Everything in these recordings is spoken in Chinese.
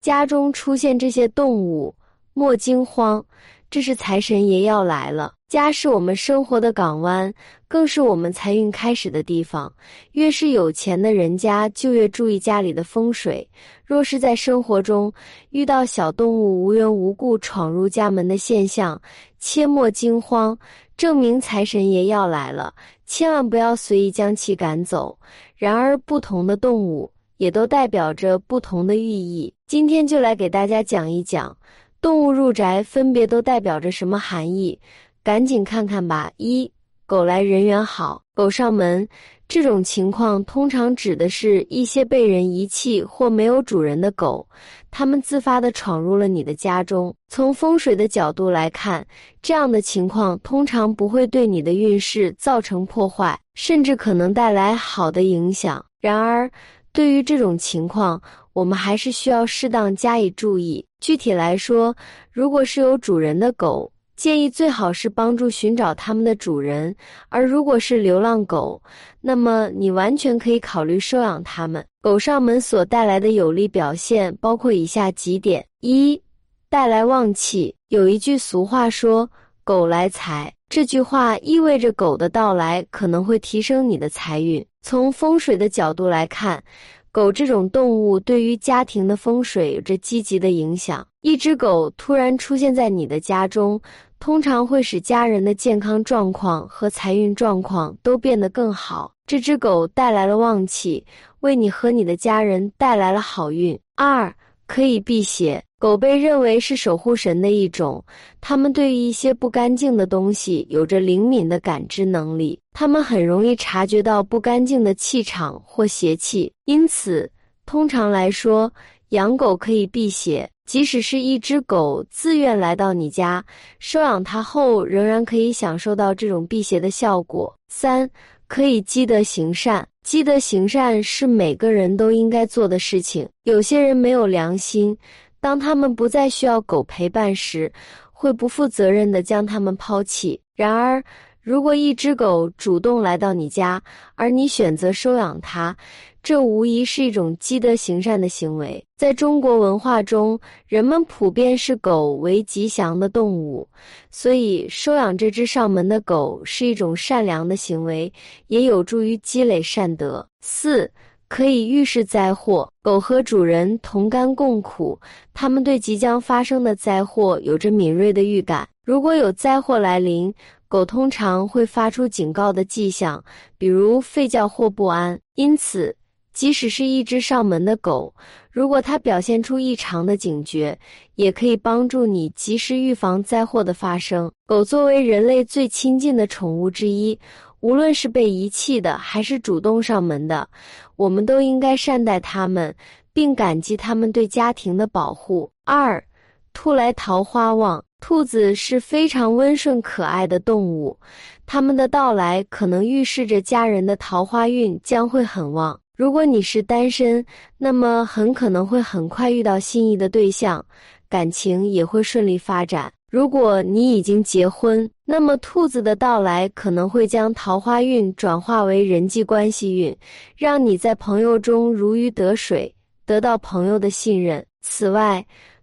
家中出现这些动物，莫惊慌，这是财神爷要来了。家是我们生活的港湾，更是我们财运开始的地方。越是有钱的人家，就越注意家里的风水。若是在生活中遇到小动物无缘无故闯入家门的现象，切莫惊慌，证明财神爷要来了。千万不要随意将其赶走。然而，不同的动物也都代表着不同的寓意。今天就来给大家讲一讲，动物入宅分别都代表着什么含义。赶紧看看吧！一狗来人缘好，狗上门这种情况通常指的是一些被人遗弃或没有主人的狗，它们自发的闯入了你的家中。从风水的角度来看，这样的情况通常不会对你的运势造成破坏，甚至可能带来好的影响。然而，对于这种情况，我们还是需要适当加以注意。具体来说，如果是有主人的狗，建议最好是帮助寻找它们的主人，而如果是流浪狗，那么你完全可以考虑收养它们。狗上门所带来的有利表现包括以下几点：一、带来旺气。有一句俗话说“狗来财”，这句话意味着狗的到来可能会提升你的财运。从风水的角度来看，狗这种动物对于家庭的风水有着积极的影响。一只狗突然出现在你的家中。通常会使家人的健康状况和财运状况都变得更好。这只狗带来了旺气，为你和你的家人带来了好运。二，可以辟邪。狗被认为是守护神的一种，它们对于一些不干净的东西有着灵敏的感知能力，它们很容易察觉到不干净的气场或邪气。因此，通常来说，养狗可以辟邪。即使是一只狗自愿来到你家，收养它后，仍然可以享受到这种辟邪的效果。三，可以积德行善。积德行善是每个人都应该做的事情。有些人没有良心，当他们不再需要狗陪伴时，会不负责任的将他们抛弃。然而，如果一只狗主动来到你家，而你选择收养它，这无疑是一种积德行善的行为。在中国文化中，人们普遍视狗为吉祥的动物，所以收养这只上门的狗是一种善良的行为，也有助于积累善德。四，可以预示灾祸。狗和主人同甘共苦，它们对即将发生的灾祸有着敏锐的预感。如果有灾祸来临，狗通常会发出警告的迹象，比如吠叫或不安。因此，即使是一只上门的狗，如果它表现出异常的警觉，也可以帮助你及时预防灾祸的发生。狗作为人类最亲近的宠物之一，无论是被遗弃的还是主动上门的，我们都应该善待它们，并感激它们对家庭的保护。二，兔来桃花旺。兔子是非常温顺可爱的动物，它们的到来可能预示着家人的桃花运将会很旺。如果你是单身，那么很可能会很快遇到心仪的对象，感情也会顺利发展。如果你已经结婚，那么兔子的到来可能会将桃花运转化为人际关系运，让你在朋友中如鱼得水，得到朋友的信任。此外，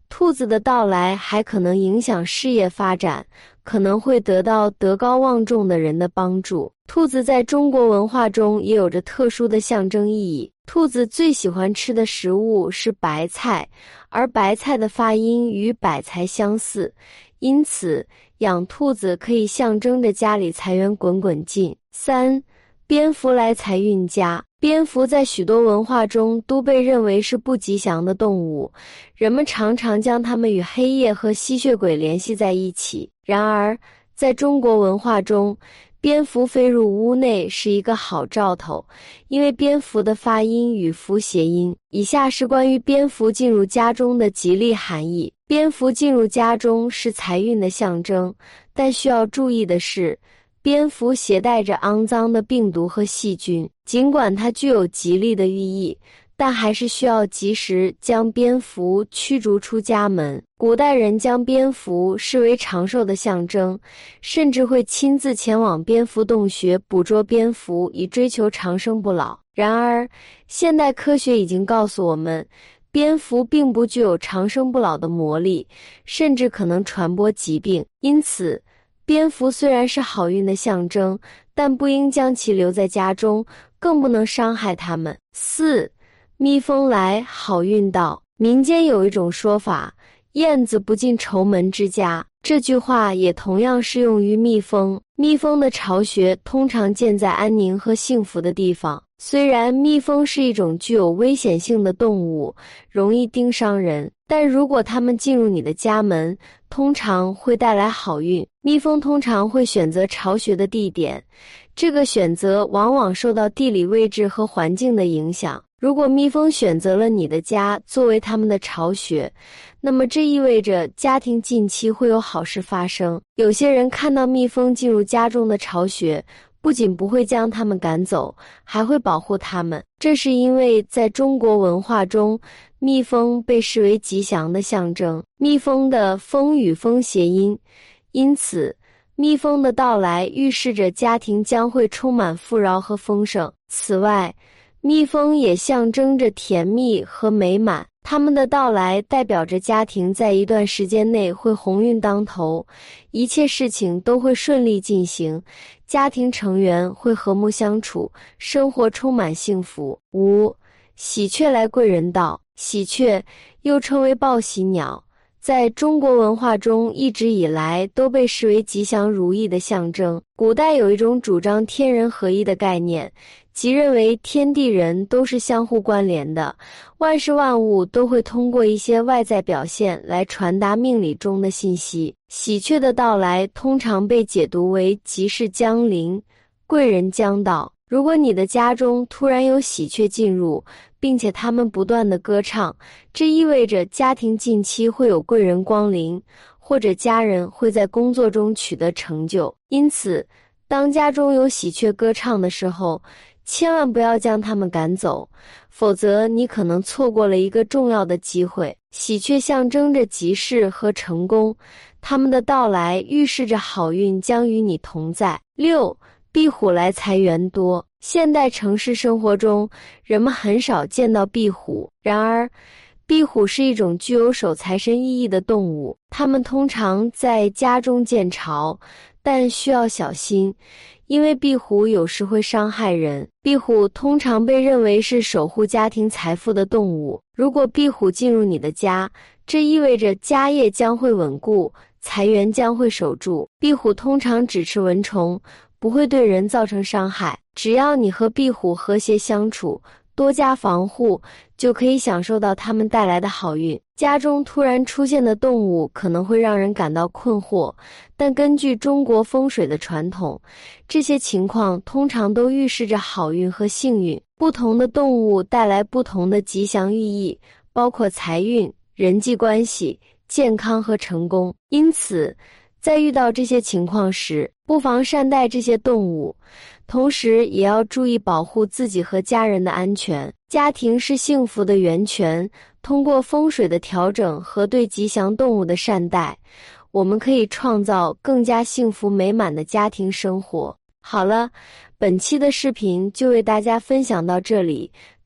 兔子的到来还可能影响事业发展，可能会得到德高望重的人的帮助。兔子在中国文化中也有着特殊的象征意义。兔子最喜欢吃的食物是白菜，而白菜的发音与百财相似，因此养兔子可以象征着家里财源滚滚进。三，蝙蝠来财运佳。蝙蝠在许多文化中都被认为是不吉祥的动物，人们常常将它们与黑夜和吸血鬼联系在一起。然而，在中国文化中，蝙蝠飞入屋内是一个好兆头，因为蝙蝠的发音与“福”谐音。以下是关于蝙蝠进入家中的吉利含义：蝙蝠进入家中是财运的象征，但需要注意的是。蝙蝠携带着肮脏的病毒和细菌，尽管它具有吉利的寓意，但还是需要及时将蝙蝠驱逐出家门。古代人将蝙蝠视为长寿的象征，甚至会亲自前往蝙蝠洞穴捕捉蝙蝠，以追求长生不老。然而，现代科学已经告诉我们。蝙蝠并不具有长生不老的魔力，甚至可能传播疾病。因此，蝙蝠虽然是好运的象征，但不应将其留在家中，更不能伤害它们。四，蜜蜂来，好运到。民间有一种说法：“燕子不进愁门之家。”这句话也同样适用于蜜蜂。蜜蜂的巢穴通常建在安宁和幸福的地方。虽然蜜蜂是一种具有危险性的动物，容易叮伤人，但如果它们进入你的家门，通常会带来好运。蜜蜂通常会选择巢穴的地点，这个选择往往受到地理位置和环境的影响。如果蜜蜂选择了你的家作为它们的巢穴，那么这意味着家庭近期会有好事发生。有些人看到蜜蜂进入家中的巢穴，不仅不会将它们赶走，还会保护它们。这是因为在中国文化中，蜜蜂被视为吉祥的象征。蜜蜂的“蜂”与“蜂”谐音，因此蜜蜂的到来预示着家庭将会充满富饶和丰盛。此外，蜜蜂也象征着甜蜜和美满，它们的到来代表着家庭在一段时间内会鸿运当头，一切事情都会顺利进行，家庭成员会和睦相处，生活充满幸福。五，喜鹊来，贵人到。喜鹊又称为报喜鸟，在中国文化中一直以来都被视为吉祥如意的象征。古代有一种主张天人合一的概念。即认为天地人都是相互关联的，万事万物都会通过一些外在表现来传达命理中的信息。喜鹊的到来通常被解读为吉事将临，贵人将到。如果你的家中突然有喜鹊进入，并且他们不断的歌唱，这意味着家庭近期会有贵人光临，或者家人会在工作中取得成就。因此，当家中有喜鹊歌唱的时候，千万不要将他们赶走，否则你可能错过了一个重要的机会。喜鹊象征着吉事和成功，他们的到来预示着好运将与你同在。六，壁虎来，财源多。现代城市生活中，人们很少见到壁虎，然而，壁虎是一种具有守财神意义的动物。它们通常在家中建巢，但需要小心。因为壁虎有时会伤害人，壁虎通常被认为是守护家庭财富的动物。如果壁虎进入你的家，这意味着家业将会稳固，财源将会守住。壁虎通常只吃蚊虫，不会对人造成伤害。只要你和壁虎和谐相处。多加防护，就可以享受到它们带来的好运。家中突然出现的动物可能会让人感到困惑，但根据中国风水的传统，这些情况通常都预示着好运和幸运。不同的动物带来不同的吉祥寓意，包括财运、人际关系、健康和成功。因此，在遇到这些情况时，不妨善待这些动物。同时，也要注意保护自己和家人的安全。家庭是幸福的源泉。通过风水的调整和对吉祥动物的善待，我们可以创造更加幸福美满的家庭生活。好了，本期的视频就为大家分享到这里，